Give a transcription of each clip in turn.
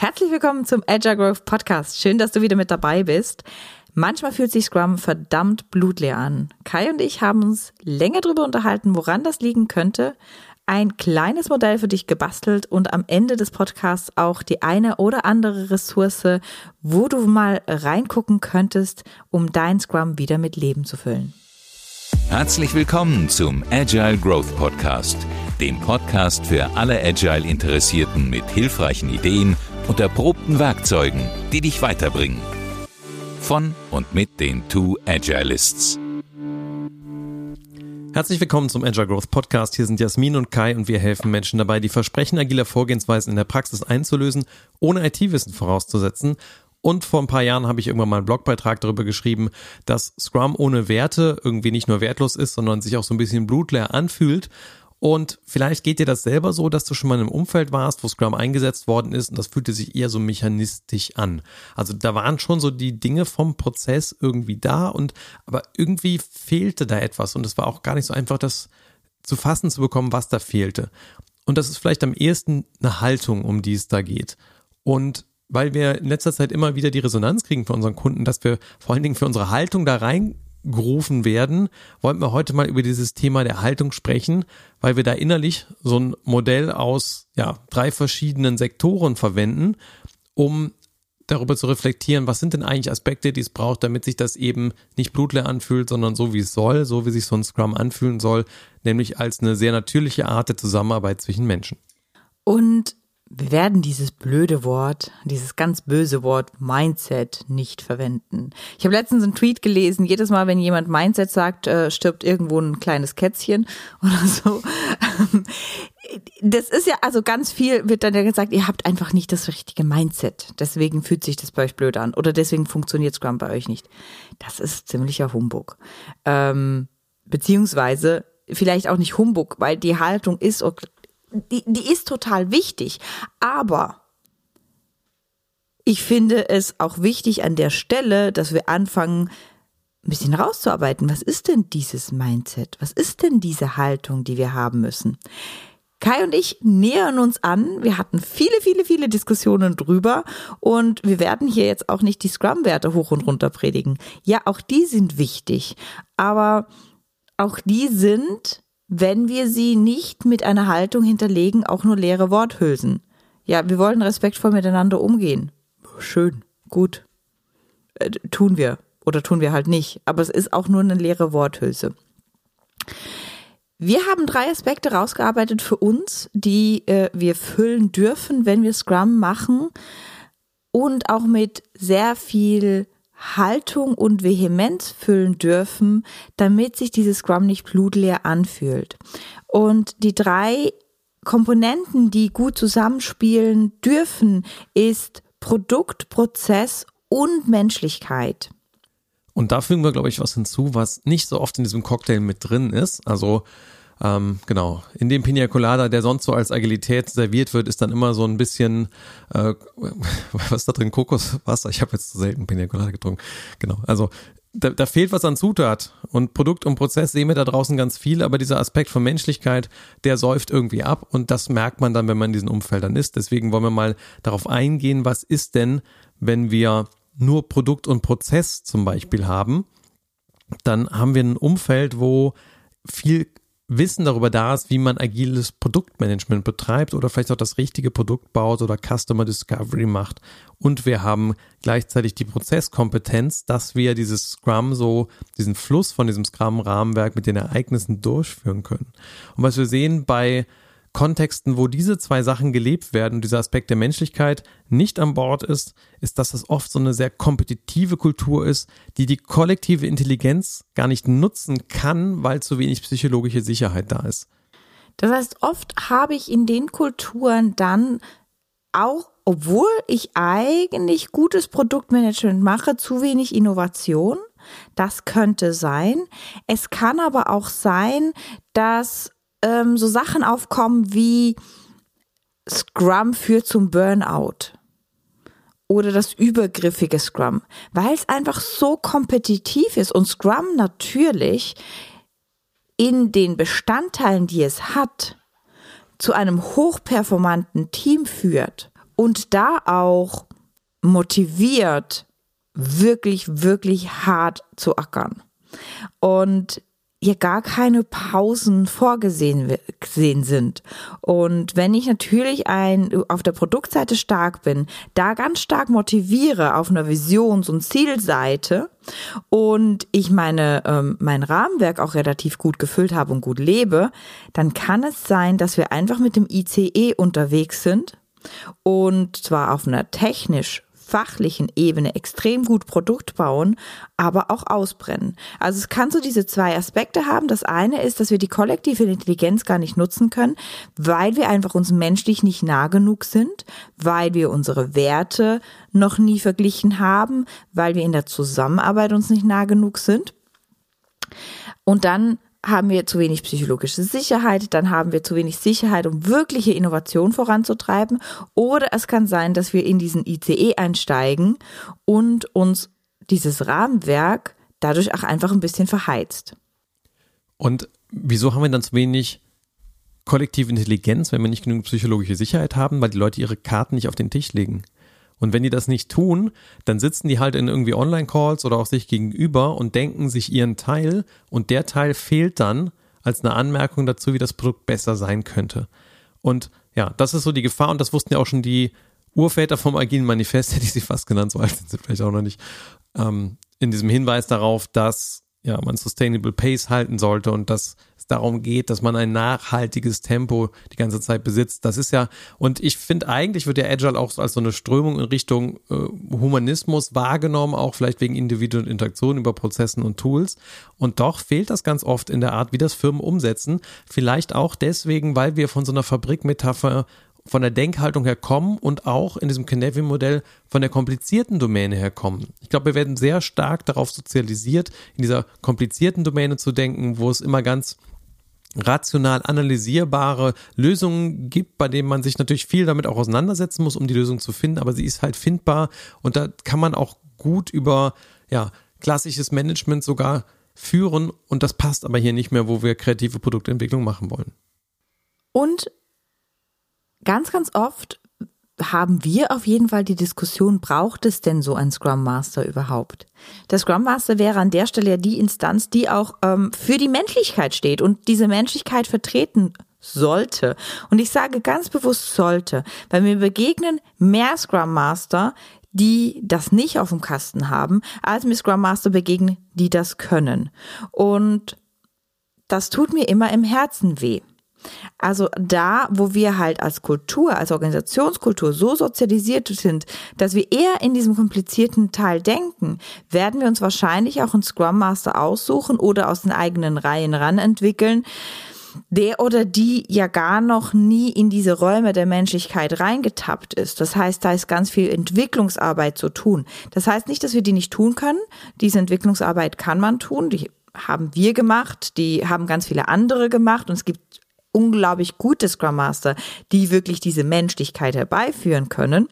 Herzlich willkommen zum Agile Growth Podcast. Schön, dass du wieder mit dabei bist. Manchmal fühlt sich Scrum verdammt blutleer an. Kai und ich haben uns länger darüber unterhalten, woran das liegen könnte, ein kleines Modell für dich gebastelt und am Ende des Podcasts auch die eine oder andere Ressource, wo du mal reingucken könntest, um dein Scrum wieder mit Leben zu füllen. Herzlich willkommen zum Agile Growth Podcast, dem Podcast für alle Agile-Interessierten mit hilfreichen Ideen und erprobten Werkzeugen, die dich weiterbringen. Von und mit den Two Agilists. Herzlich willkommen zum Agile Growth Podcast. Hier sind Jasmin und Kai und wir helfen Menschen dabei, die Versprechen agiler Vorgehensweisen in der Praxis einzulösen, ohne IT-Wissen vorauszusetzen. Und vor ein paar Jahren habe ich irgendwann mal einen Blogbeitrag darüber geschrieben, dass Scrum ohne Werte irgendwie nicht nur wertlos ist, sondern sich auch so ein bisschen blutleer anfühlt und vielleicht geht dir das selber so, dass du schon mal in einem Umfeld warst, wo Scrum eingesetzt worden ist und das fühlte sich eher so mechanistisch an. Also da waren schon so die Dinge vom Prozess irgendwie da und aber irgendwie fehlte da etwas und es war auch gar nicht so einfach, das zu fassen zu bekommen, was da fehlte. Und das ist vielleicht am ehesten eine Haltung, um die es da geht. Und weil wir in letzter Zeit immer wieder die Resonanz kriegen von unseren Kunden, dass wir vor allen Dingen für unsere Haltung da rein gerufen werden, wollten wir heute mal über dieses Thema der Haltung sprechen, weil wir da innerlich so ein Modell aus ja, drei verschiedenen Sektoren verwenden, um darüber zu reflektieren, was sind denn eigentlich Aspekte, die es braucht, damit sich das eben nicht blutleer anfühlt, sondern so wie es soll, so wie sich so ein Scrum anfühlen soll, nämlich als eine sehr natürliche Art der Zusammenarbeit zwischen Menschen. Und wir werden dieses blöde Wort, dieses ganz böse Wort Mindset nicht verwenden. Ich habe letztens einen Tweet gelesen, jedes Mal, wenn jemand Mindset sagt, äh, stirbt irgendwo ein kleines Kätzchen oder so. Das ist ja, also ganz viel wird dann ja gesagt, ihr habt einfach nicht das richtige Mindset. Deswegen fühlt sich das bei euch blöd an oder deswegen funktioniert Scrum bei euch nicht. Das ist ziemlicher Humbug. Ähm, beziehungsweise vielleicht auch nicht Humbug, weil die Haltung ist die, die ist total wichtig. Aber ich finde es auch wichtig an der Stelle, dass wir anfangen, ein bisschen rauszuarbeiten. Was ist denn dieses Mindset? Was ist denn diese Haltung, die wir haben müssen? Kai und ich nähern uns an. Wir hatten viele, viele, viele Diskussionen drüber und wir werden hier jetzt auch nicht die Scrum-Werte hoch und runter predigen. Ja, auch die sind wichtig, aber auch die sind wenn wir sie nicht mit einer Haltung hinterlegen, auch nur leere Worthülsen. Ja, wir wollen respektvoll miteinander umgehen. Schön, gut. Äh, tun wir. Oder tun wir halt nicht. Aber es ist auch nur eine leere Worthülse. Wir haben drei Aspekte rausgearbeitet für uns, die äh, wir füllen dürfen, wenn wir Scrum machen und auch mit sehr viel Haltung und Vehemenz füllen dürfen, damit sich dieses Scrum nicht blutleer anfühlt. Und die drei Komponenten, die gut zusammenspielen dürfen, ist Produkt, Prozess und Menschlichkeit. Und da fügen wir, glaube ich, was hinzu, was nicht so oft in diesem Cocktail mit drin ist. Also ähm, genau. In dem Pina Colada, der sonst so als Agilität serviert wird, ist dann immer so ein bisschen, äh, was ist da drin? Kokoswasser. Ich habe jetzt zu selten Pina Colada getrunken. Genau. Also da, da fehlt was an Zutat. Und Produkt und Prozess sehen wir da draußen ganz viel, aber dieser Aspekt von Menschlichkeit, der säuft irgendwie ab und das merkt man dann, wenn man in diesen Umfeldern ist. Deswegen wollen wir mal darauf eingehen, was ist denn, wenn wir nur Produkt und Prozess zum Beispiel haben, dann haben wir ein Umfeld, wo viel Wissen darüber da ist, wie man agiles Produktmanagement betreibt oder vielleicht auch das richtige Produkt baut oder Customer Discovery macht. Und wir haben gleichzeitig die Prozesskompetenz, dass wir dieses Scrum so, diesen Fluss von diesem Scrum-Rahmenwerk mit den Ereignissen durchführen können. Und was wir sehen bei Kontexten, wo diese zwei Sachen gelebt werden und dieser Aspekt der Menschlichkeit nicht an Bord ist, ist, dass es oft so eine sehr kompetitive Kultur ist, die die kollektive Intelligenz gar nicht nutzen kann, weil zu wenig psychologische Sicherheit da ist. Das heißt, oft habe ich in den Kulturen dann auch, obwohl ich eigentlich gutes Produktmanagement mache, zu wenig Innovation. Das könnte sein. Es kann aber auch sein, dass ähm, so Sachen aufkommen wie Scrum führt zum Burnout oder das übergriffige Scrum, weil es einfach so kompetitiv ist und Scrum natürlich in den Bestandteilen, die es hat, zu einem hochperformanten Team führt und da auch motiviert, wirklich, wirklich hart zu ackern. Und hier gar keine Pausen vorgesehen sind. Und wenn ich natürlich ein, auf der Produktseite stark bin, da ganz stark motiviere auf einer Visions- und Zielseite und ich meine, ähm, mein Rahmenwerk auch relativ gut gefüllt habe und gut lebe, dann kann es sein, dass wir einfach mit dem ICE unterwegs sind und zwar auf einer technisch fachlichen Ebene extrem gut Produkt bauen, aber auch ausbrennen. Also es kann so diese zwei Aspekte haben. Das eine ist, dass wir die kollektive Intelligenz gar nicht nutzen können, weil wir einfach uns menschlich nicht nah genug sind, weil wir unsere Werte noch nie verglichen haben, weil wir in der Zusammenarbeit uns nicht nah genug sind. Und dann haben wir zu wenig psychologische Sicherheit, dann haben wir zu wenig Sicherheit, um wirkliche Innovation voranzutreiben. Oder es kann sein, dass wir in diesen ICE einsteigen und uns dieses Rahmenwerk dadurch auch einfach ein bisschen verheizt. Und wieso haben wir dann zu wenig kollektive Intelligenz, wenn wir nicht genug psychologische Sicherheit haben, weil die Leute ihre Karten nicht auf den Tisch legen? Und wenn die das nicht tun, dann sitzen die halt in irgendwie Online-Calls oder auch sich gegenüber und denken sich ihren Teil und der Teil fehlt dann als eine Anmerkung dazu, wie das Produkt besser sein könnte. Und ja, das ist so die Gefahr und das wussten ja auch schon die Urväter vom Agilen Manifest, hätte ich sie fast genannt, so alt sind sie vielleicht auch noch nicht, ähm, in diesem Hinweis darauf, dass ja, man Sustainable Pace halten sollte und dass darum geht, dass man ein nachhaltiges Tempo die ganze Zeit besitzt. Das ist ja, und ich finde eigentlich wird ja Agile auch als so eine Strömung in Richtung äh, Humanismus wahrgenommen, auch vielleicht wegen individuellen Interaktionen über Prozessen und Tools. Und doch fehlt das ganz oft in der Art, wie das Firmen umsetzen. Vielleicht auch deswegen, weil wir von so einer Fabrikmetapher von der Denkhaltung her kommen und auch in diesem Canavy-Modell von der komplizierten Domäne her kommen. Ich glaube, wir werden sehr stark darauf sozialisiert, in dieser komplizierten Domäne zu denken, wo es immer ganz rational analysierbare Lösungen gibt, bei denen man sich natürlich viel damit auch auseinandersetzen muss, um die Lösung zu finden, aber sie ist halt findbar und da kann man auch gut über ja, klassisches Management sogar führen und das passt aber hier nicht mehr, wo wir kreative Produktentwicklung machen wollen. Und ganz, ganz oft haben wir auf jeden Fall die Diskussion, braucht es denn so ein Scrum Master überhaupt? Der Scrum Master wäre an der Stelle ja die Instanz, die auch ähm, für die Menschlichkeit steht und diese Menschlichkeit vertreten sollte. Und ich sage ganz bewusst sollte, weil mir begegnen mehr Scrum Master, die das nicht auf dem Kasten haben, als mir Scrum Master begegnen, die das können. Und das tut mir immer im Herzen weh. Also da, wo wir halt als Kultur, als Organisationskultur so sozialisiert sind, dass wir eher in diesem komplizierten Teil denken, werden wir uns wahrscheinlich auch einen Scrum Master aussuchen oder aus den eigenen Reihen ran entwickeln, der oder die ja gar noch nie in diese Räume der Menschlichkeit reingetappt ist. Das heißt, da ist ganz viel Entwicklungsarbeit zu tun. Das heißt nicht, dass wir die nicht tun können. Diese Entwicklungsarbeit kann man tun. Die haben wir gemacht, die haben ganz viele andere gemacht und es gibt unglaublich gute Scrum Master, die wirklich diese Menschlichkeit herbeiführen können.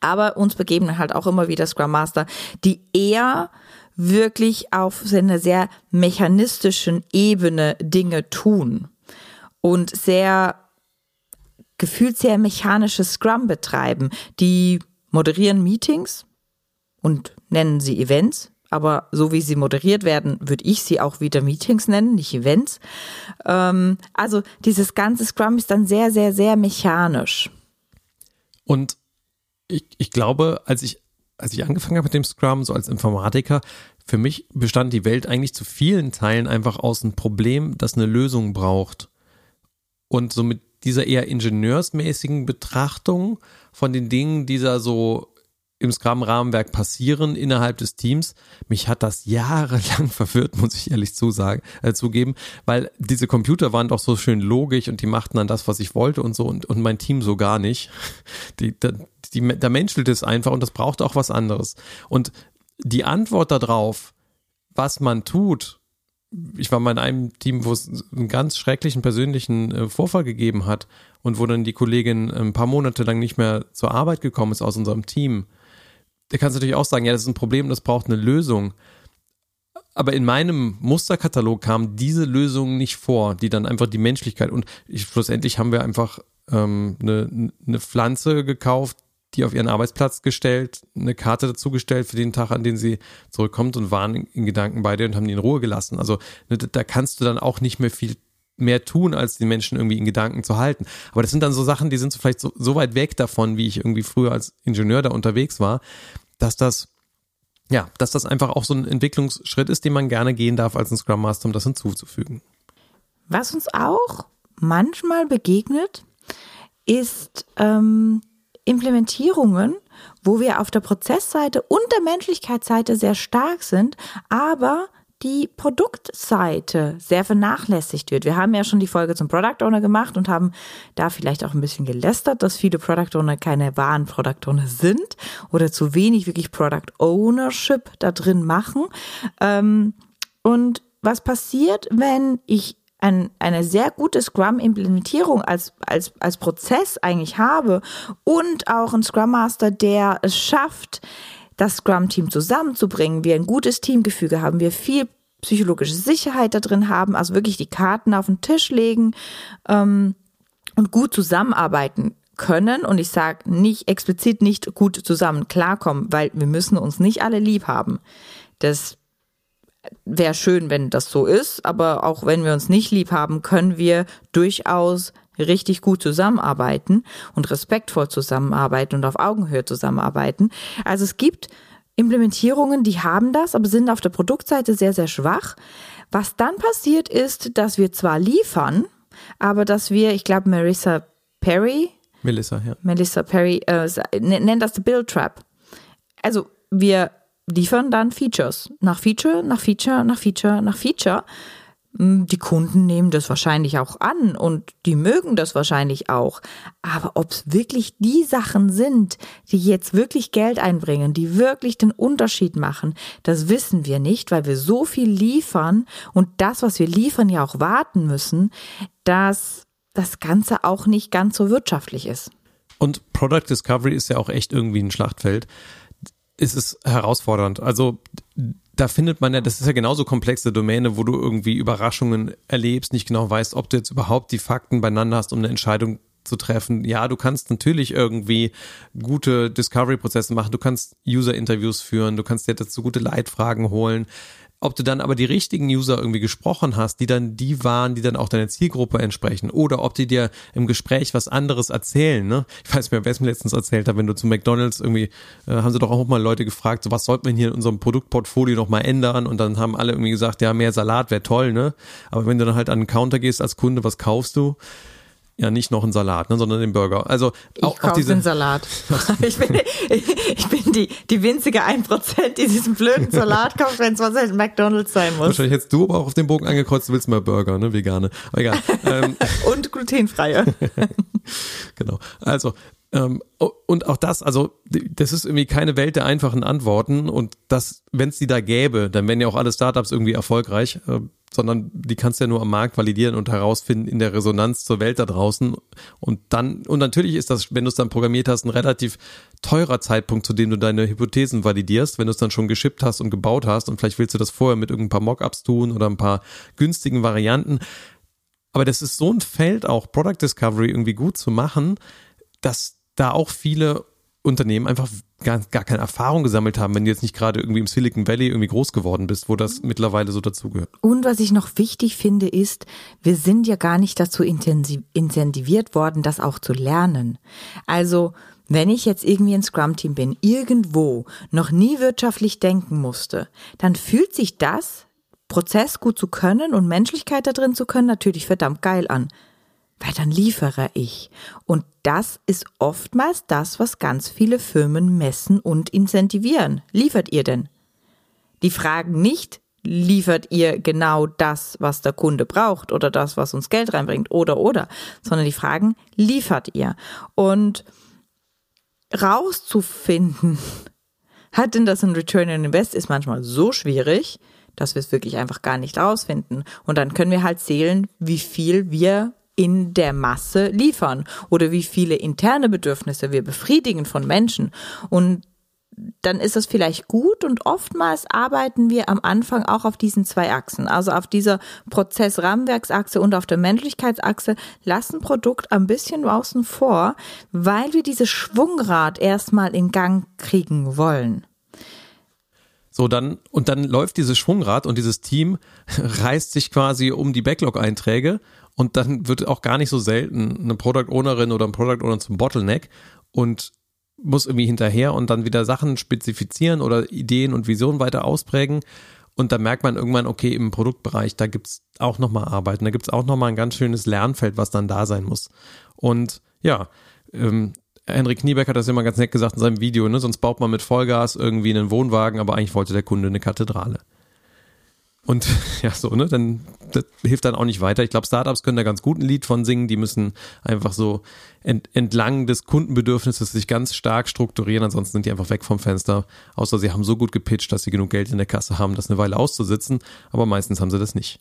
Aber uns begeben halt auch immer wieder Scrum Master, die eher wirklich auf einer sehr mechanistischen Ebene Dinge tun und sehr gefühlt sehr mechanisches Scrum betreiben. Die moderieren Meetings und nennen sie Events, aber so wie sie moderiert werden, würde ich sie auch wieder Meetings nennen, nicht Events. Ähm, also dieses ganze Scrum ist dann sehr, sehr, sehr mechanisch. Und ich, ich glaube, als ich, als ich angefangen habe mit dem Scrum, so als Informatiker, für mich bestand die Welt eigentlich zu vielen Teilen einfach aus einem Problem, das eine Lösung braucht. Und so mit dieser eher ingenieursmäßigen Betrachtung von den Dingen, die da so im Scrum-Rahmenwerk passieren innerhalb des Teams. Mich hat das jahrelang verwirrt, muss ich ehrlich zusagen, äh, zugeben, weil diese Computer waren doch so schön logisch und die machten dann das, was ich wollte und so und, und mein Team so gar nicht. Die, da, die, da menschelt es einfach und das braucht auch was anderes. Und die Antwort darauf, was man tut, ich war mal in einem Team, wo es einen ganz schrecklichen persönlichen äh, Vorfall gegeben hat und wo dann die Kollegin ein paar Monate lang nicht mehr zur Arbeit gekommen ist aus unserem Team da kannst du natürlich auch sagen, ja, das ist ein Problem, das braucht eine Lösung. Aber in meinem Musterkatalog kam diese Lösung nicht vor, die dann einfach die Menschlichkeit und ich, schlussendlich haben wir einfach ähm, eine, eine Pflanze gekauft, die auf ihren Arbeitsplatz gestellt, eine Karte dazu gestellt für den Tag, an den sie zurückkommt und waren in Gedanken bei dir und haben die in Ruhe gelassen. Also ne, da kannst du dann auch nicht mehr viel mehr tun, als die Menschen irgendwie in Gedanken zu halten. Aber das sind dann so Sachen, die sind so vielleicht so, so weit weg davon, wie ich irgendwie früher als Ingenieur da unterwegs war, dass das ja, dass das einfach auch so ein Entwicklungsschritt ist, den man gerne gehen darf als ein Scrum Master, um das hinzuzufügen. Was uns auch manchmal begegnet, ist ähm, Implementierungen, wo wir auf der Prozessseite und der Menschlichkeitsseite sehr stark sind, aber die Produktseite sehr vernachlässigt wird. Wir haben ja schon die Folge zum Product Owner gemacht und haben da vielleicht auch ein bisschen gelästert, dass viele Product Owner keine wahren Product Owner sind oder zu wenig wirklich Product Ownership da drin machen. Ähm, und was passiert, wenn ich ein, eine sehr gute Scrum-Implementierung als, als, als Prozess eigentlich habe und auch ein Scrum Master, der es schafft, das Scrum-Team zusammenzubringen, wir ein gutes Teamgefüge haben, wir viel psychologische Sicherheit da drin haben, also wirklich die Karten auf den Tisch legen ähm, und gut zusammenarbeiten können und ich sage nicht explizit nicht gut zusammen klarkommen, weil wir müssen uns nicht alle lieb haben. Das wäre schön, wenn das so ist, aber auch wenn wir uns nicht lieb haben, können wir durchaus richtig gut zusammenarbeiten und respektvoll zusammenarbeiten und auf Augenhöhe zusammenarbeiten. Also es gibt Implementierungen, die haben das, aber sind auf der Produktseite sehr, sehr schwach. Was dann passiert ist, dass wir zwar liefern, aber dass wir, ich glaube, Marissa Perry, Melissa, ja. Melissa Perry, äh, nennt das the Build Trap. Also wir liefern dann Features. Nach Feature, nach Feature, nach Feature, nach Feature. Hm, die Kunden nehmen das wahrscheinlich auch an und die mögen das wahrscheinlich auch. Aber ob es wirklich die Sachen sind, die jetzt wirklich Geld einbringen, die wirklich den Unterschied machen, das wissen wir nicht, weil wir so viel liefern und das, was wir liefern, ja auch warten müssen, dass das Ganze auch nicht ganz so wirtschaftlich ist. Und Product Discovery ist ja auch echt irgendwie ein Schlachtfeld ist es herausfordernd. Also da findet man ja, das ist ja genauso komplexe Domäne, wo du irgendwie Überraschungen erlebst, nicht genau weißt, ob du jetzt überhaupt die Fakten beieinander hast, um eine Entscheidung zu treffen. Ja, du kannst natürlich irgendwie gute Discovery-Prozesse machen, du kannst User-Interviews führen, du kannst dir dazu gute Leitfragen holen ob du dann aber die richtigen User irgendwie gesprochen hast, die dann die waren, die dann auch deiner Zielgruppe entsprechen, oder ob die dir im Gespräch was anderes erzählen. Ne? Ich weiß nicht mehr, wer es mir letztens erzählt hat, wenn du zu McDonalds irgendwie, äh, haben sie doch auch mal Leute gefragt, so was sollten wir hier in unserem Produktportfolio noch mal ändern? Und dann haben alle irgendwie gesagt, ja, mehr Salat wäre toll, ne? Aber wenn du dann halt an den Counter gehst als Kunde, was kaufst du? Ja nicht noch einen Salat, ne, sondern den Burger. Also auch, ich kaufe den Salat. ich bin, ich bin die, die winzige 1%, die diesen blöden Salat kauft, wenn es was halt McDonalds sein muss. Wahrscheinlich hättest du aber auch auf den Bogen angekreuzt, du willst mal Burger, ne, vegane. Aber egal. Ähm. Und glutenfreie. genau. Also, ähm, und auch das, also das ist irgendwie keine Welt der einfachen Antworten und das, wenn es die da gäbe, dann wären ja auch alle Startups irgendwie erfolgreich. Äh, sondern die kannst du ja nur am Markt validieren und herausfinden in der Resonanz zur Welt da draußen. Und dann, und natürlich ist das, wenn du es dann programmiert hast, ein relativ teurer Zeitpunkt, zu dem du deine Hypothesen validierst, wenn du es dann schon geschippt hast und gebaut hast und vielleicht willst du das vorher mit irgendein paar Mockups tun oder ein paar günstigen Varianten. Aber das ist so ein Feld auch, Product Discovery irgendwie gut zu machen, dass da auch viele Unternehmen einfach gar, gar keine Erfahrung gesammelt haben, wenn du jetzt nicht gerade irgendwie im Silicon Valley irgendwie groß geworden bist, wo das mittlerweile so dazugehört. Und was ich noch wichtig finde, ist, wir sind ja gar nicht dazu incentiviert worden, das auch zu lernen. Also, wenn ich jetzt irgendwie ein Scrum-Team bin, irgendwo noch nie wirtschaftlich denken musste, dann fühlt sich das, Prozess gut zu können und Menschlichkeit da drin zu können, natürlich verdammt geil an weil dann liefere ich. Und das ist oftmals das, was ganz viele Firmen messen und incentivieren. Liefert ihr denn? Die fragen nicht, liefert ihr genau das, was der Kunde braucht oder das, was uns Geld reinbringt oder oder, sondern die fragen, liefert ihr? Und rauszufinden, hat denn das ein Return on Invest, ist manchmal so schwierig, dass wir es wirklich einfach gar nicht rausfinden. Und dann können wir halt zählen, wie viel wir in der Masse liefern oder wie viele interne Bedürfnisse wir befriedigen von Menschen. Und dann ist das vielleicht gut und oftmals arbeiten wir am Anfang auch auf diesen zwei Achsen, also auf dieser Prozessrahmenwerksachse und auf der Menschlichkeitsachse, lassen Produkt ein bisschen außen vor, weil wir dieses Schwungrad erstmal in Gang kriegen wollen. So, dann, und dann läuft dieses Schwungrad und dieses Team reißt sich quasi um die Backlog-Einträge und dann wird auch gar nicht so selten eine Product Ownerin oder ein Product Owner zum Bottleneck und muss irgendwie hinterher und dann wieder Sachen spezifizieren oder Ideen und Visionen weiter ausprägen. Und da merkt man irgendwann, okay, im Produktbereich, da gibt's auch nochmal Arbeiten, da gibt's auch nochmal ein ganz schönes Lernfeld, was dann da sein muss. Und ja, ähm, Henrik Kniebeck hat das immer ganz nett gesagt in seinem Video, ne? sonst baut man mit Vollgas irgendwie einen Wohnwagen, aber eigentlich wollte der Kunde eine Kathedrale. Und ja, so, ne, dann das hilft dann auch nicht weiter. Ich glaube, Startups können da ganz gut ein Lied von singen. Die müssen einfach so ent, entlang des Kundenbedürfnisses sich ganz stark strukturieren. Ansonsten sind die einfach weg vom Fenster. Außer sie haben so gut gepitcht, dass sie genug Geld in der Kasse haben, das eine Weile auszusitzen. Aber meistens haben sie das nicht.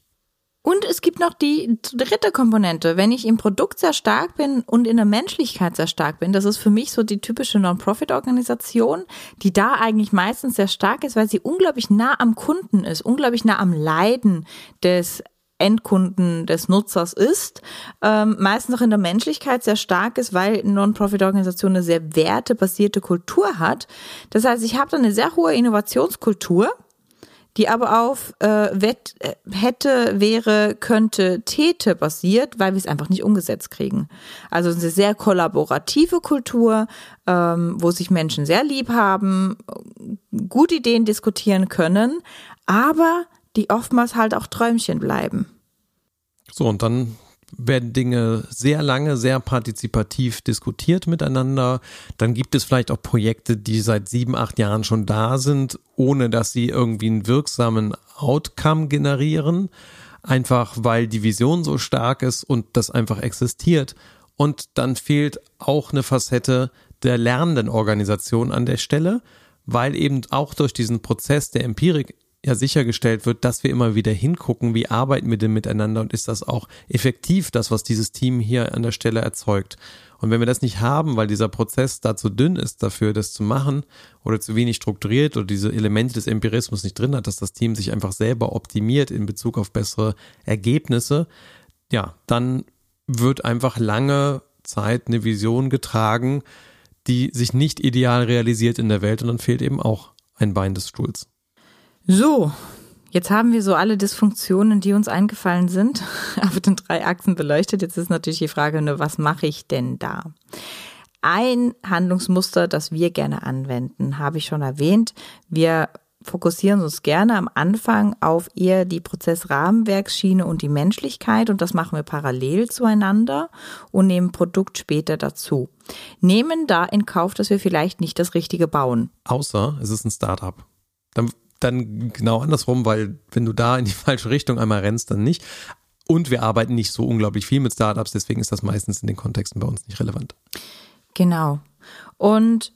Und es gibt noch die dritte Komponente. Wenn ich im Produkt sehr stark bin und in der Menschlichkeit sehr stark bin, das ist für mich so die typische Non-Profit-Organisation, die da eigentlich meistens sehr stark ist, weil sie unglaublich nah am Kunden ist, unglaublich nah am Leiden des Endkunden des Nutzers ist, ähm, meistens auch in der Menschlichkeit sehr stark ist, weil Non-Profit-Organisation eine sehr wertebasierte Kultur hat. Das heißt, ich habe da eine sehr hohe Innovationskultur die aber auf äh, wett, äh, hätte, wäre, könnte, täte basiert, weil wir es einfach nicht umgesetzt kriegen. Also eine sehr kollaborative Kultur, ähm, wo sich Menschen sehr lieb haben, gut Ideen diskutieren können, aber die oftmals halt auch Träumchen bleiben. So, und dann werden Dinge sehr lange, sehr partizipativ diskutiert miteinander. Dann gibt es vielleicht auch Projekte, die seit sieben, acht Jahren schon da sind, ohne dass sie irgendwie einen wirksamen Outcome generieren. Einfach weil die Vision so stark ist und das einfach existiert. Und dann fehlt auch eine Facette der lernenden Organisation an der Stelle, weil eben auch durch diesen Prozess der Empirik ja sichergestellt wird, dass wir immer wieder hingucken, wie arbeiten wir denn miteinander und ist das auch effektiv, das, was dieses Team hier an der Stelle erzeugt. Und wenn wir das nicht haben, weil dieser Prozess da zu dünn ist dafür, das zu machen oder zu wenig strukturiert oder diese Elemente des Empirismus nicht drin hat, dass das Team sich einfach selber optimiert in Bezug auf bessere Ergebnisse, ja, dann wird einfach lange Zeit eine Vision getragen, die sich nicht ideal realisiert in der Welt und dann fehlt eben auch ein Bein des Stuhls. So, jetzt haben wir so alle Dysfunktionen, die uns eingefallen sind, auf den drei Achsen beleuchtet. Jetzt ist natürlich die Frage nur, was mache ich denn da? Ein Handlungsmuster, das wir gerne anwenden, habe ich schon erwähnt. Wir fokussieren uns gerne am Anfang auf eher die Prozessrahmenwerksschiene und die Menschlichkeit und das machen wir parallel zueinander und nehmen Produkt später dazu. Nehmen da in Kauf, dass wir vielleicht nicht das Richtige bauen. Außer es ist ein Startup. Dann dann genau andersrum, weil wenn du da in die falsche Richtung einmal rennst, dann nicht. Und wir arbeiten nicht so unglaublich viel mit Startups, deswegen ist das meistens in den Kontexten bei uns nicht relevant. Genau. Und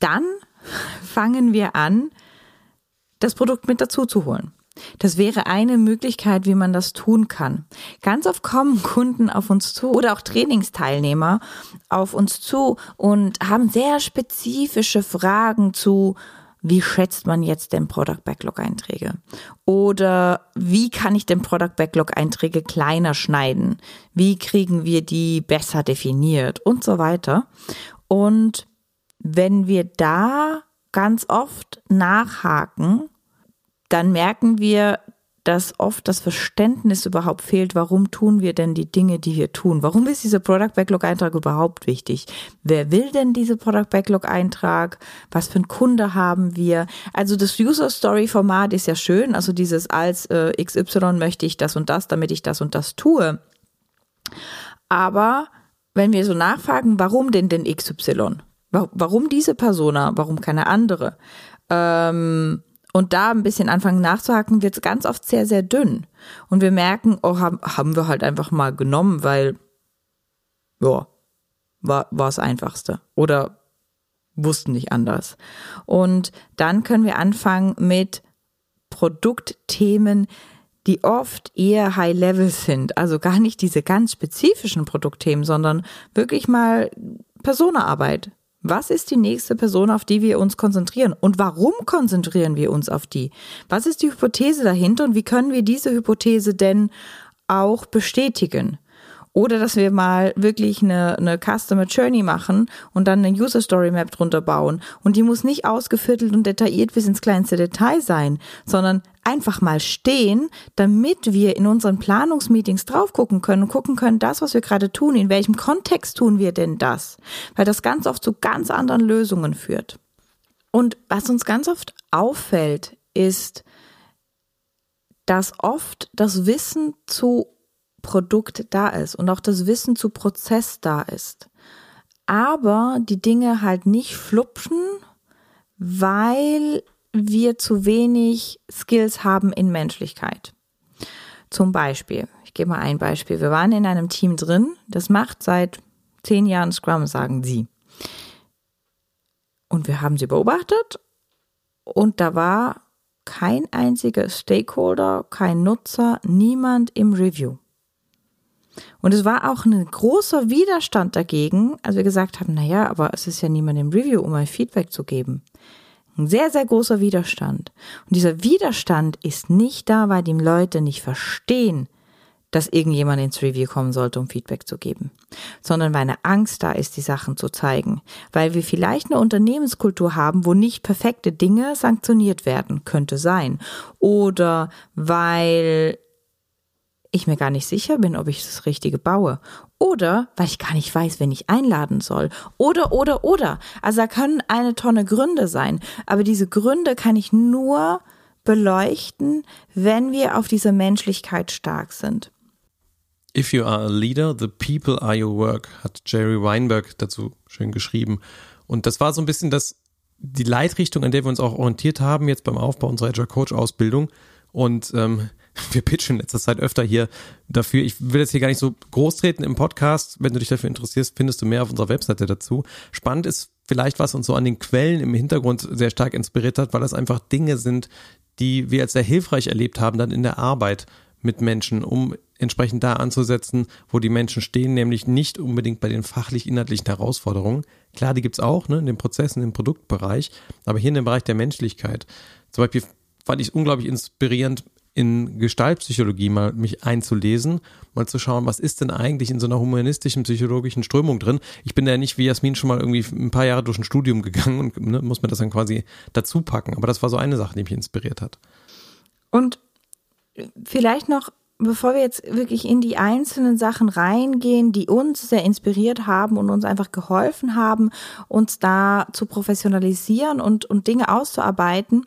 dann fangen wir an, das Produkt mit dazu zu holen. Das wäre eine Möglichkeit, wie man das tun kann. Ganz oft kommen Kunden auf uns zu oder auch Trainingsteilnehmer auf uns zu und haben sehr spezifische Fragen zu wie schätzt man jetzt den Product Backlog Einträge? Oder wie kann ich den Product Backlog Einträge kleiner schneiden? Wie kriegen wir die besser definiert und so weiter? Und wenn wir da ganz oft nachhaken, dann merken wir, dass oft das Verständnis überhaupt fehlt, warum tun wir denn die Dinge, die wir tun? Warum ist dieser Product Backlog Eintrag überhaupt wichtig? Wer will denn diese Product Backlog Eintrag? Was für einen Kunde haben wir? Also das User Story Format ist ja schön, also dieses als äh, XY möchte ich das und das, damit ich das und das tue. Aber wenn wir so nachfragen, warum denn denn XY? Warum diese Persona? Warum keine andere? Ähm, und da ein bisschen anfangen nachzuhaken, wird es ganz oft sehr, sehr dünn. Und wir merken, oh, haben, haben wir halt einfach mal genommen, weil, ja, war, war das Einfachste. Oder wussten nicht anders. Und dann können wir anfangen mit Produktthemen, die oft eher High Level sind. Also gar nicht diese ganz spezifischen Produktthemen, sondern wirklich mal Personaarbeit. Was ist die nächste Person, auf die wir uns konzentrieren? Und warum konzentrieren wir uns auf die? Was ist die Hypothese dahinter und wie können wir diese Hypothese denn auch bestätigen? Oder dass wir mal wirklich eine, eine Customer Journey machen und dann eine User Story Map drunter bauen. Und die muss nicht ausgeviertelt und detailliert bis ins kleinste Detail sein, sondern einfach mal stehen, damit wir in unseren Planungsmeetings drauf gucken können und gucken können, das, was wir gerade tun, in welchem Kontext tun wir denn das? Weil das ganz oft zu ganz anderen Lösungen führt. Und was uns ganz oft auffällt, ist, dass oft das Wissen zu Produkt da ist und auch das Wissen zu Prozess da ist. Aber die Dinge halt nicht flupschen, weil wir zu wenig Skills haben in Menschlichkeit. Zum Beispiel, ich gebe mal ein Beispiel. Wir waren in einem Team drin, das macht seit zehn Jahren Scrum, sagen sie. Und wir haben sie beobachtet und da war kein einziger Stakeholder, kein Nutzer, niemand im Review. Und es war auch ein großer Widerstand dagegen, als wir gesagt haben, naja, aber es ist ja niemand im Review, um ein Feedback zu geben. Ein sehr, sehr großer Widerstand. Und dieser Widerstand ist nicht da, weil die Leute nicht verstehen, dass irgendjemand ins Review kommen sollte, um Feedback zu geben, sondern weil eine Angst da ist, die Sachen zu zeigen, weil wir vielleicht eine Unternehmenskultur haben, wo nicht perfekte Dinge sanktioniert werden, könnte sein, oder weil ich mir gar nicht sicher bin, ob ich das Richtige baue. Oder weil ich gar nicht weiß, wen ich einladen soll. Oder, oder, oder. Also da können eine Tonne Gründe sein. Aber diese Gründe kann ich nur beleuchten, wenn wir auf dieser Menschlichkeit stark sind. If you are a leader, the people are your work, hat Jerry Weinberg dazu schön geschrieben. Und das war so ein bisschen das, die Leitrichtung, an der wir uns auch orientiert haben, jetzt beim Aufbau unserer Agile Coach Ausbildung. Und ähm, wir pitchen in letzter Zeit öfter hier dafür. Ich will jetzt hier gar nicht so groß treten im Podcast. Wenn du dich dafür interessierst, findest du mehr auf unserer Webseite dazu. Spannend ist vielleicht, was uns so an den Quellen im Hintergrund sehr stark inspiriert hat, weil das einfach Dinge sind, die wir als sehr hilfreich erlebt haben, dann in der Arbeit mit Menschen, um entsprechend da anzusetzen, wo die Menschen stehen, nämlich nicht unbedingt bei den fachlich-inhaltlichen Herausforderungen. Klar, die gibt's auch, ne, in den Prozessen, im Produktbereich, aber hier in dem Bereich der Menschlichkeit. Zum Beispiel fand ich es unglaublich inspirierend, in Gestaltpsychologie mal mich einzulesen, mal zu schauen, was ist denn eigentlich in so einer humanistischen psychologischen Strömung drin. Ich bin ja nicht wie Jasmin schon mal irgendwie ein paar Jahre durch ein Studium gegangen und ne, muss mir das dann quasi dazu packen. Aber das war so eine Sache, die mich inspiriert hat. Und vielleicht noch, bevor wir jetzt wirklich in die einzelnen Sachen reingehen, die uns sehr inspiriert haben und uns einfach geholfen haben, uns da zu professionalisieren und, und Dinge auszuarbeiten,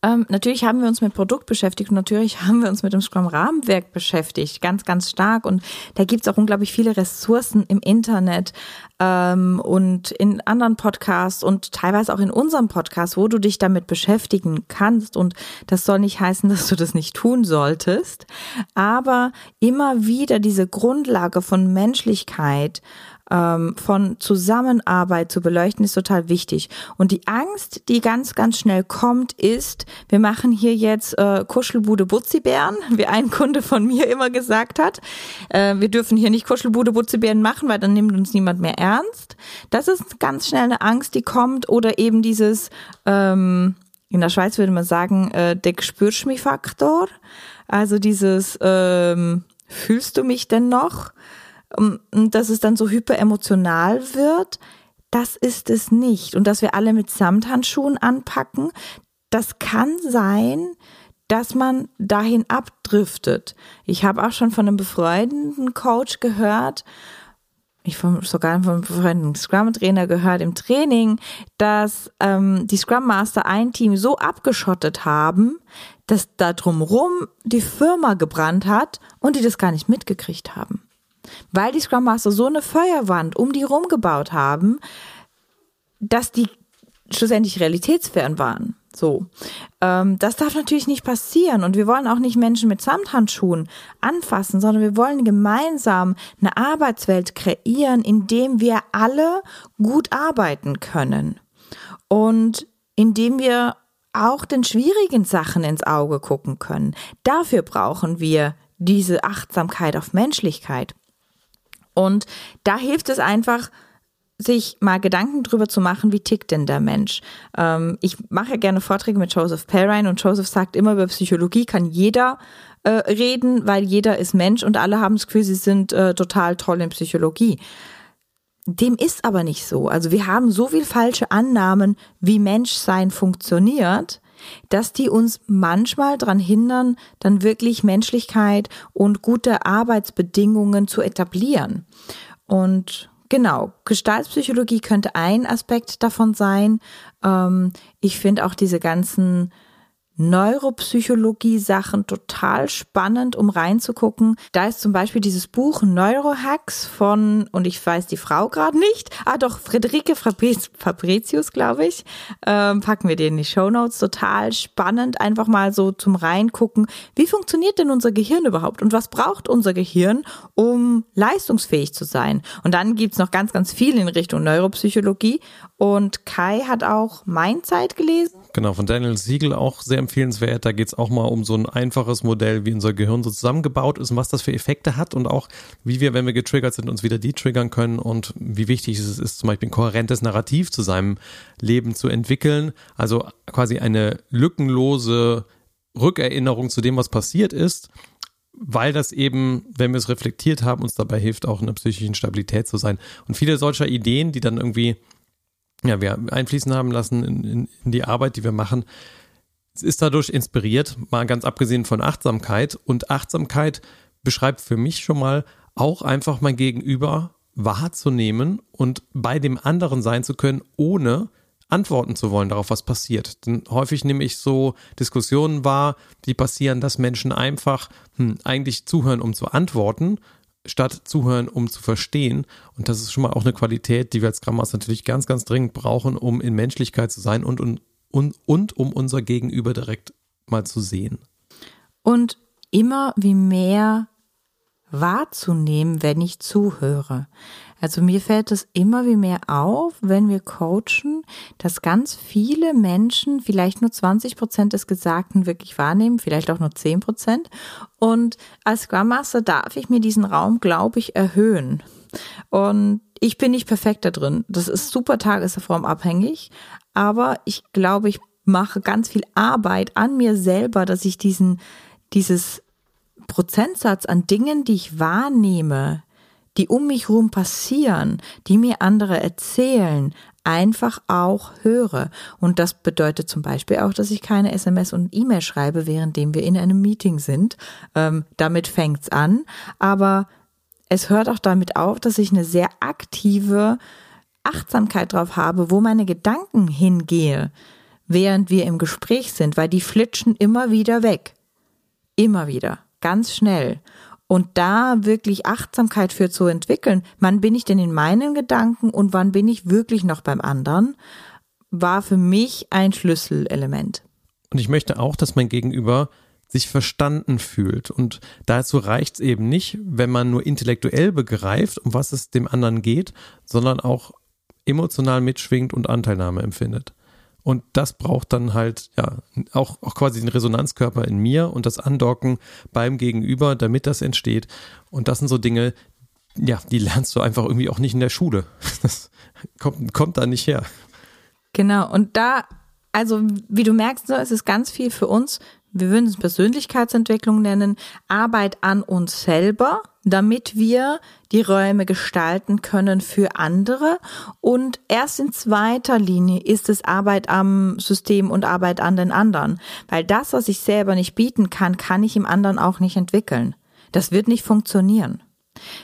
ähm, natürlich haben wir uns mit Produkt beschäftigt und natürlich haben wir uns mit dem Scrum-Rahmenwerk beschäftigt, ganz, ganz stark. Und da gibt's auch unglaublich viele Ressourcen im Internet ähm, und in anderen Podcasts und teilweise auch in unserem Podcast, wo du dich damit beschäftigen kannst. Und das soll nicht heißen, dass du das nicht tun solltest, aber immer wieder diese Grundlage von Menschlichkeit ähm, von Zusammenarbeit zu beleuchten, ist total wichtig. Und die Angst, die ganz, ganz schnell kommt, ist, wir machen hier jetzt äh, Kuschelbude Butzibären, wie ein Kunde von mir immer gesagt hat. Äh, wir dürfen hier nicht Kuschelbude Butzibären machen, weil dann nimmt uns niemand mehr ernst. Das ist ganz schnell eine Angst, die kommt. Oder eben dieses, ähm, in der Schweiz würde man sagen, äh, der Gespürschmi-Faktor. Also dieses, ähm, fühlst du mich denn noch? Und dass es dann so hyperemotional wird, das ist es nicht. Und dass wir alle mit Samthandschuhen anpacken, das kann sein, dass man dahin abdriftet. Ich habe auch schon von einem befreundeten Coach gehört, ich vom, sogar von einem befreundeten Scrum-Trainer gehört im Training, dass ähm, die Scrum Master ein Team so abgeschottet haben, dass da drumrum die Firma gebrannt hat und die das gar nicht mitgekriegt haben weil die Scrum Master so eine Feuerwand um die rumgebaut haben, dass die schlussendlich realitätsfern waren. So, ähm, das darf natürlich nicht passieren und wir wollen auch nicht Menschen mit Samthandschuhen anfassen, sondern wir wollen gemeinsam eine Arbeitswelt kreieren, in dem wir alle gut arbeiten können und in dem wir auch den schwierigen Sachen ins Auge gucken können. Dafür brauchen wir diese Achtsamkeit auf Menschlichkeit. Und da hilft es einfach, sich mal Gedanken drüber zu machen, wie tickt denn der Mensch. Ähm, ich mache ja gerne Vorträge mit Joseph Perrine und Joseph sagt immer, über Psychologie kann jeder äh, reden, weil jeder ist Mensch und alle haben das Gefühl, sie sind äh, total toll in Psychologie. Dem ist aber nicht so. Also wir haben so viel falsche Annahmen, wie Menschsein funktioniert, dass die uns manchmal daran hindern, dann wirklich Menschlichkeit und gute Arbeitsbedingungen zu etablieren. Und genau, Gestaltspsychologie könnte ein Aspekt davon sein. Ähm, ich finde auch diese ganzen Neuropsychologie-Sachen total spannend, um reinzugucken. Da ist zum Beispiel dieses Buch Neurohacks von, und ich weiß die Frau gerade nicht, ah doch, Friederike Fabricius, glaube ich. Ähm, packen wir dir in die Show Notes. Total spannend, einfach mal so zum Reingucken. Wie funktioniert denn unser Gehirn überhaupt und was braucht unser Gehirn, um leistungsfähig zu sein? Und dann gibt's noch ganz, ganz viel in Richtung Neuropsychologie. Und Kai hat auch Mindset gelesen. Genau, von Daniel Siegel auch sehr empfehlenswert. Da geht es auch mal um so ein einfaches Modell, wie unser Gehirn so zusammengebaut ist und was das für Effekte hat und auch, wie wir, wenn wir getriggert sind, uns wieder detriggern können und wie wichtig es ist, zum Beispiel ein kohärentes Narrativ zu seinem Leben zu entwickeln. Also quasi eine lückenlose Rückerinnerung zu dem, was passiert ist, weil das eben, wenn wir es reflektiert haben, uns dabei hilft, auch in der psychischen Stabilität zu sein. Und viele solcher Ideen, die dann irgendwie ja, wir einfließen haben lassen in, in, in die Arbeit, die wir machen, ist dadurch inspiriert, mal ganz abgesehen von Achtsamkeit. Und Achtsamkeit beschreibt für mich schon mal auch einfach mein Gegenüber wahrzunehmen und bei dem anderen sein zu können, ohne antworten zu wollen darauf, was passiert. Denn häufig nehme ich so Diskussionen wahr, die passieren, dass Menschen einfach hm, eigentlich zuhören, um zu antworten, statt zuhören, um zu verstehen. Und das ist schon mal auch eine Qualität, die wir als Grammas natürlich ganz, ganz dringend brauchen, um in Menschlichkeit zu sein und, und, und, und um unser Gegenüber direkt mal zu sehen. Und immer wie mehr wahrzunehmen, wenn ich zuhöre. Also mir fällt es immer wie mehr auf, wenn wir coachen, dass ganz viele Menschen vielleicht nur 20 Prozent des Gesagten wirklich wahrnehmen, vielleicht auch nur 10 Prozent. Und als Scrum Master darf ich mir diesen Raum, glaube ich, erhöhen. Und ich bin nicht perfekt da drin. Das ist super tagesformabhängig. Aber ich glaube, ich mache ganz viel Arbeit an mir selber, dass ich diesen, dieses Prozentsatz an Dingen, die ich wahrnehme, die um mich herum passieren, die mir andere erzählen, einfach auch höre. Und das bedeutet zum Beispiel auch, dass ich keine SMS und E-Mail schreibe, währenddem wir in einem Meeting sind. Ähm, damit fängt's an. Aber es hört auch damit auf, dass ich eine sehr aktive Achtsamkeit drauf habe, wo meine Gedanken hingehe, während wir im Gespräch sind, weil die flitschen immer wieder weg. Immer wieder. Ganz schnell. Und da wirklich Achtsamkeit für zu entwickeln, wann bin ich denn in meinen Gedanken und wann bin ich wirklich noch beim anderen, war für mich ein Schlüsselelement. Und ich möchte auch, dass mein Gegenüber sich verstanden fühlt. Und dazu reicht es eben nicht, wenn man nur intellektuell begreift, um was es dem anderen geht, sondern auch emotional mitschwingt und Anteilnahme empfindet. Und das braucht dann halt, ja, auch, auch quasi den Resonanzkörper in mir und das Andocken beim Gegenüber, damit das entsteht. Und das sind so Dinge, ja, die lernst du einfach irgendwie auch nicht in der Schule. Das kommt, kommt da nicht her. Genau. Und da, also, wie du merkst, es ist ganz viel für uns wir würden es Persönlichkeitsentwicklung nennen, Arbeit an uns selber, damit wir die Räume gestalten können für andere. Und erst in zweiter Linie ist es Arbeit am System und Arbeit an den anderen. Weil das, was ich selber nicht bieten kann, kann ich im anderen auch nicht entwickeln. Das wird nicht funktionieren.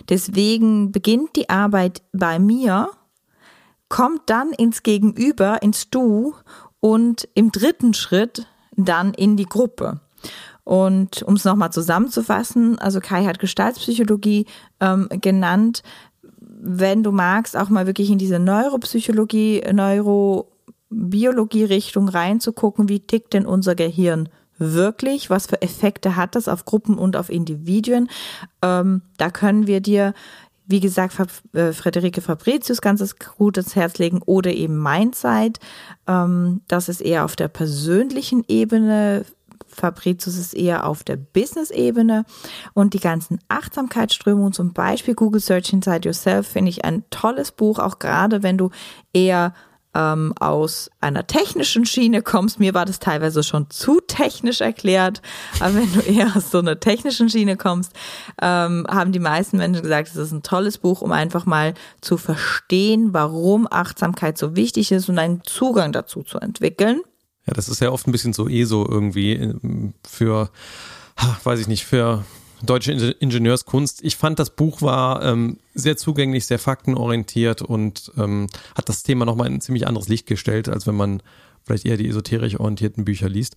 Deswegen beginnt die Arbeit bei mir, kommt dann ins Gegenüber, ins Du und im dritten Schritt dann in die Gruppe. Und um es nochmal zusammenzufassen, also Kai hat Gestaltspsychologie ähm, genannt. Wenn du magst, auch mal wirklich in diese Neuropsychologie, Neurobiologie-Richtung reinzugucken, wie tickt denn unser Gehirn wirklich? Was für Effekte hat das auf Gruppen und auf Individuen? Ähm, da können wir dir wie gesagt, äh, Frederike Fabricius ganz gut ins Herz legen oder eben Mindsight. Ähm, das ist eher auf der persönlichen Ebene Fabricius ist eher auf der Business-Ebene und die ganzen Achtsamkeitsströmungen, zum Beispiel Google Search Inside Yourself, finde ich ein tolles Buch, auch gerade wenn du eher ähm, aus einer technischen Schiene kommst. Mir war das teilweise schon zu technisch erklärt, aber wenn du eher aus so einer technischen Schiene kommst, ähm, haben die meisten Menschen gesagt, es ist ein tolles Buch, um einfach mal zu verstehen, warum Achtsamkeit so wichtig ist und einen Zugang dazu zu entwickeln. Ja, das ist ja oft ein bisschen so eh so irgendwie ähm, für, weiß ich nicht, für deutsche Ingenieurskunst. Ich fand, das Buch war ähm, sehr zugänglich, sehr faktenorientiert und ähm, hat das Thema nochmal in ein ziemlich anderes Licht gestellt, als wenn man vielleicht eher die esoterisch orientierten Bücher liest.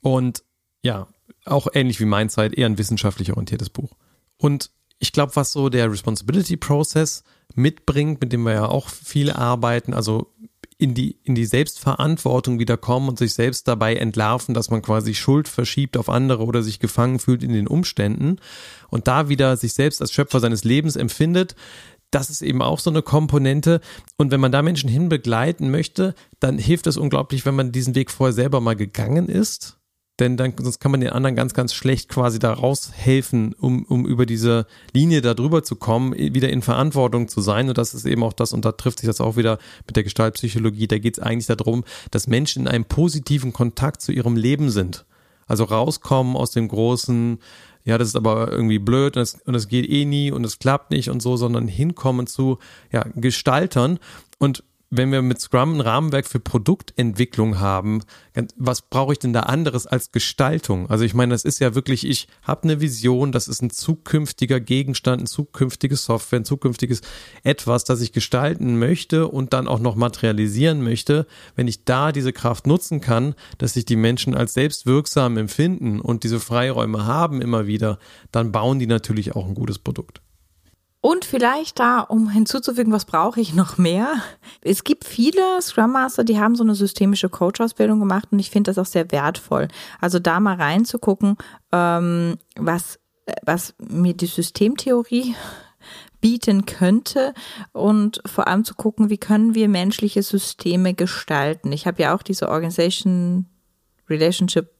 Und ja, auch ähnlich wie Mindzeit, eher ein wissenschaftlich orientiertes Buch. Und ich glaube, was so der Responsibility Process mitbringt, mit dem wir ja auch viel arbeiten, also in die, in die Selbstverantwortung wieder kommen und sich selbst dabei entlarven, dass man quasi Schuld verschiebt auf andere oder sich gefangen fühlt in den Umständen und da wieder sich selbst als Schöpfer seines Lebens empfindet, das ist eben auch so eine Komponente. Und wenn man da Menschen hinbegleiten möchte, dann hilft es unglaublich, wenn man diesen Weg vorher selber mal gegangen ist denn dann, sonst kann man den anderen ganz, ganz schlecht quasi da raushelfen, um, um über diese Linie da drüber zu kommen, wieder in Verantwortung zu sein. Und das ist eben auch das, und da trifft sich das auch wieder mit der Gestaltpsychologie. Da geht es eigentlich darum, dass Menschen in einem positiven Kontakt zu ihrem Leben sind. Also rauskommen aus dem großen, ja, das ist aber irgendwie blöd und es, und es geht eh nie und es klappt nicht und so, sondern hinkommen zu ja, Gestaltern. Und wenn wir mit Scrum ein Rahmenwerk für Produktentwicklung haben, was brauche ich denn da anderes als Gestaltung? Also ich meine, das ist ja wirklich, ich habe eine Vision, das ist ein zukünftiger Gegenstand, ein zukünftiges Software, ein zukünftiges etwas, das ich gestalten möchte und dann auch noch materialisieren möchte. Wenn ich da diese Kraft nutzen kann, dass sich die Menschen als selbstwirksam empfinden und diese Freiräume haben immer wieder, dann bauen die natürlich auch ein gutes Produkt. Und vielleicht da, um hinzuzufügen, was brauche ich noch mehr? Es gibt viele Scrum Master, die haben so eine systemische Coach-Ausbildung gemacht und ich finde das auch sehr wertvoll. Also da mal reinzugucken, ähm, was, was mir die Systemtheorie bieten könnte und vor allem zu gucken, wie können wir menschliche Systeme gestalten. Ich habe ja auch diese Organization Relationship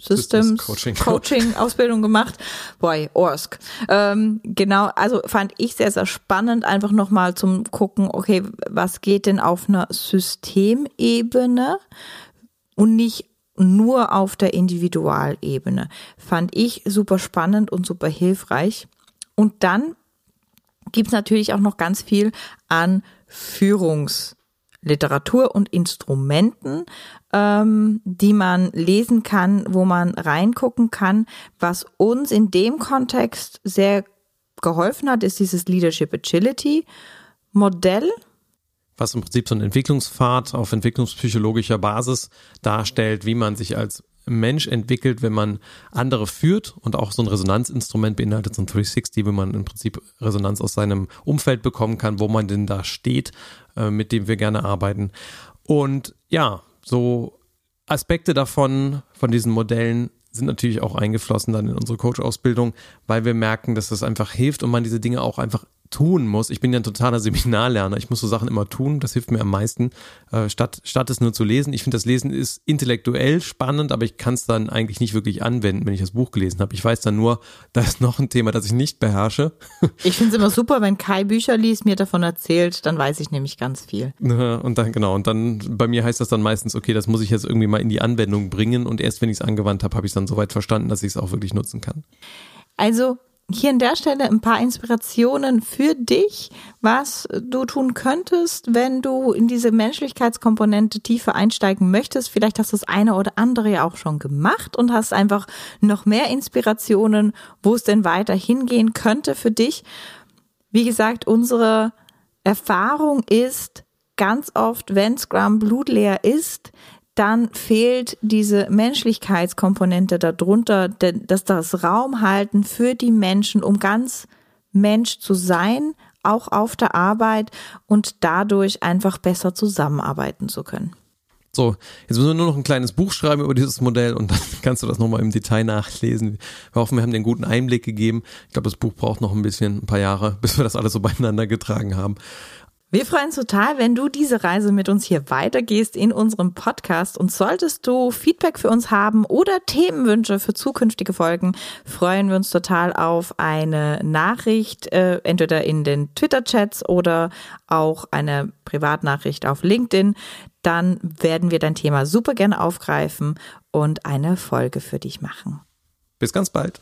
Systems, Coaching. Coaching Ausbildung gemacht. Boy, ORSC. Ähm, genau, also fand ich sehr, sehr spannend, einfach nochmal zum gucken, okay, was geht denn auf einer Systemebene und nicht nur auf der Individualebene. Fand ich super spannend und super hilfreich. Und dann gibt's natürlich auch noch ganz viel an Führungs- Literatur und Instrumenten, ähm, die man lesen kann, wo man reingucken kann. Was uns in dem Kontext sehr geholfen hat, ist dieses Leadership Agility Modell. Was im Prinzip so ein Entwicklungspfad auf entwicklungspsychologischer Basis darstellt, wie man sich als Mensch entwickelt, wenn man andere führt und auch so ein Resonanzinstrument beinhaltet, so ein 360, wenn man im Prinzip Resonanz aus seinem Umfeld bekommen kann, wo man denn da steht, äh, mit dem wir gerne arbeiten. Und ja, so Aspekte davon, von diesen Modellen sind natürlich auch eingeflossen dann in unsere Coach-Ausbildung, weil wir merken, dass das einfach hilft und man diese Dinge auch einfach tun muss. Ich bin ja ein totaler Seminarlerner. Ich muss so Sachen immer tun. Das hilft mir am meisten, äh, statt, statt es nur zu lesen. Ich finde, das Lesen ist intellektuell spannend, aber ich kann es dann eigentlich nicht wirklich anwenden, wenn ich das Buch gelesen habe. Ich weiß dann nur, da ist noch ein Thema, das ich nicht beherrsche. Ich finde es immer super, wenn Kai Bücher liest, mir davon erzählt, dann weiß ich nämlich ganz viel. Und dann, genau, und dann bei mir heißt das dann meistens, okay, das muss ich jetzt irgendwie mal in die Anwendung bringen und erst wenn ich es angewandt habe, habe ich es dann soweit verstanden, dass ich es auch wirklich nutzen kann. Also hier an der Stelle ein paar Inspirationen für dich, was du tun könntest, wenn du in diese Menschlichkeitskomponente tiefer einsteigen möchtest. Vielleicht hast du das eine oder andere ja auch schon gemacht und hast einfach noch mehr Inspirationen, wo es denn weiter hingehen könnte für dich. Wie gesagt, unsere Erfahrung ist ganz oft, wenn Scrum blutleer ist, dann fehlt diese Menschlichkeitskomponente darunter, dass das Raum halten für die Menschen, um ganz Mensch zu sein, auch auf der Arbeit und dadurch einfach besser zusammenarbeiten zu können. So, jetzt müssen wir nur noch ein kleines Buch schreiben über dieses Modell und dann kannst du das nochmal im Detail nachlesen. Wir hoffen, wir haben dir einen guten Einblick gegeben. Ich glaube, das Buch braucht noch ein bisschen, ein paar Jahre, bis wir das alles so beieinander getragen haben. Wir freuen uns total, wenn du diese Reise mit uns hier weitergehst in unserem Podcast. Und solltest du Feedback für uns haben oder Themenwünsche für zukünftige Folgen, freuen wir uns total auf eine Nachricht, äh, entweder in den Twitter-Chats oder auch eine Privatnachricht auf LinkedIn. Dann werden wir dein Thema super gerne aufgreifen und eine Folge für dich machen. Bis ganz bald.